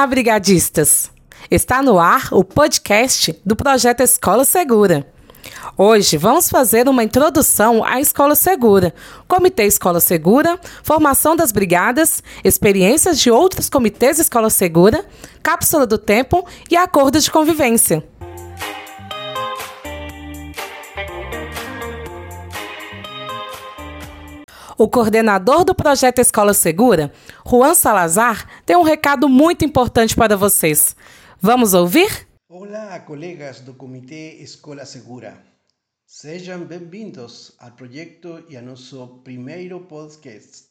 Olá, brigadistas! Está no ar o podcast do projeto Escola Segura. Hoje vamos fazer uma introdução à Escola Segura, Comitê Escola Segura, formação das brigadas, experiências de outros comitês Escola Segura, cápsula do tempo e acordo de convivência. O coordenador do projeto Escola Segura, Juan Salazar, tem um recado muito importante para vocês. Vamos ouvir? Olá, colegas do Comitê Escola Segura. Sejam bem-vindos ao projeto e ao nosso primeiro podcast.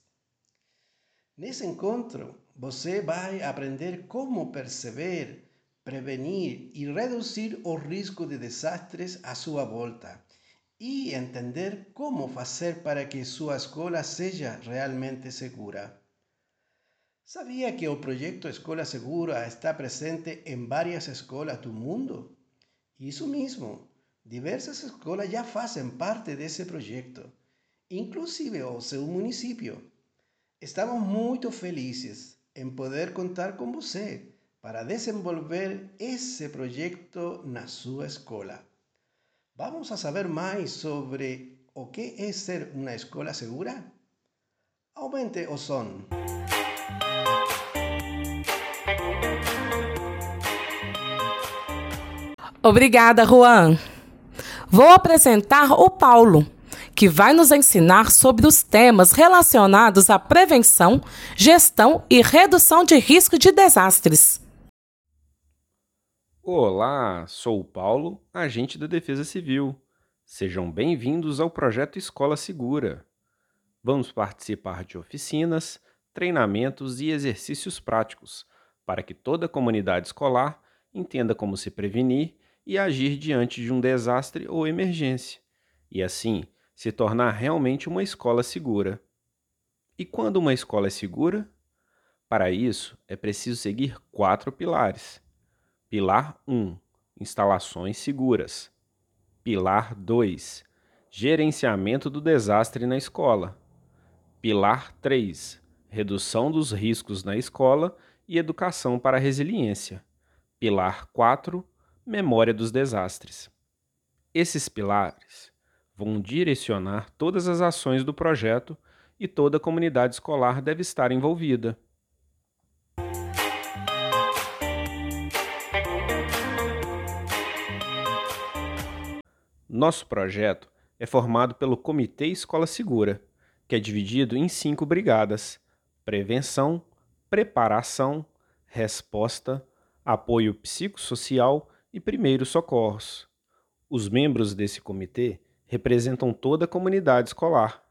Nesse encontro, você vai aprender como perceber, prevenir e reduzir o risco de desastres à sua volta e entender como fazer para que sua escola seja realmente segura. Sabia que o projeto Escola Segura está presente em várias escolas do mundo? Isso mesmo, diversas escolas já fazem parte desse projeto, inclusive o seu município. Estamos muito felizes em poder contar com você para desenvolver esse projeto na sua escola. Vamos a saber mais sobre o que é ser uma escola segura? Aumente o som. Obrigada, Juan. Vou apresentar o Paulo, que vai nos ensinar sobre os temas relacionados à prevenção, gestão e redução de risco de desastres. Olá, sou o Paulo, agente da Defesa Civil. Sejam bem-vindos ao projeto Escola Segura. Vamos participar de oficinas, treinamentos e exercícios práticos para que toda a comunidade escolar entenda como se prevenir e agir diante de um desastre ou emergência, e assim se tornar realmente uma escola segura. E quando uma escola é segura? Para isso, é preciso seguir quatro pilares Pilar 1 Instalações seguras. Pilar 2 Gerenciamento do desastre na escola. Pilar 3 Redução dos riscos na escola e educação para a resiliência. Pilar 4 Memória dos desastres. Esses pilares vão direcionar todas as ações do projeto e toda a comunidade escolar deve estar envolvida. Nosso projeto é formado pelo Comitê Escola Segura, que é dividido em cinco brigadas: prevenção, preparação, resposta, apoio psicossocial e primeiros socorros. Os membros desse comitê representam toda a comunidade escolar.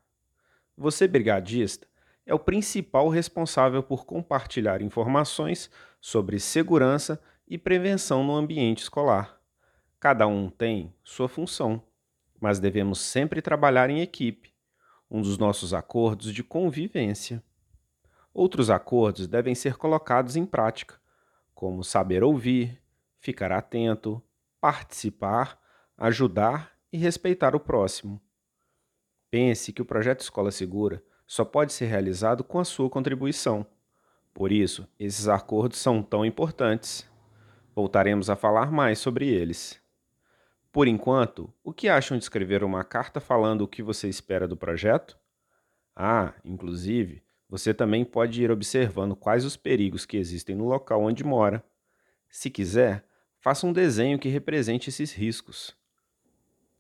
Você, brigadista, é o principal responsável por compartilhar informações sobre segurança e prevenção no ambiente escolar. Cada um tem sua função, mas devemos sempre trabalhar em equipe, um dos nossos acordos de convivência. Outros acordos devem ser colocados em prática, como saber ouvir, ficar atento, participar, ajudar e respeitar o próximo. Pense que o projeto Escola Segura só pode ser realizado com a sua contribuição. Por isso, esses acordos são tão importantes. Voltaremos a falar mais sobre eles. Por enquanto, o que acham de escrever uma carta falando o que você espera do projeto? Ah, inclusive, você também pode ir observando quais os perigos que existem no local onde mora. Se quiser, faça um desenho que represente esses riscos.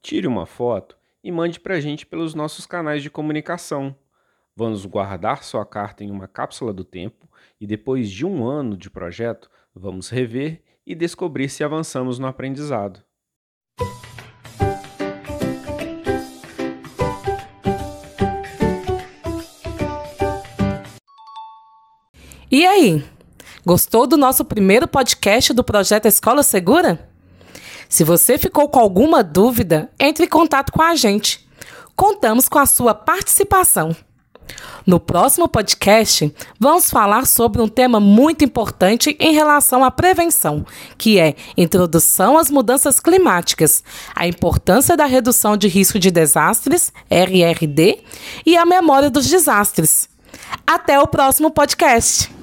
Tire uma foto e mande para a gente pelos nossos canais de comunicação. Vamos guardar sua carta em uma cápsula do tempo e depois de um ano de projeto, vamos rever e descobrir se avançamos no aprendizado. E aí? Gostou do nosso primeiro podcast do projeto Escola Segura? Se você ficou com alguma dúvida, entre em contato com a gente. Contamos com a sua participação. No próximo podcast, vamos falar sobre um tema muito importante em relação à prevenção, que é Introdução às Mudanças Climáticas, a importância da redução de risco de desastres, RRD, e a memória dos desastres. Até o próximo podcast!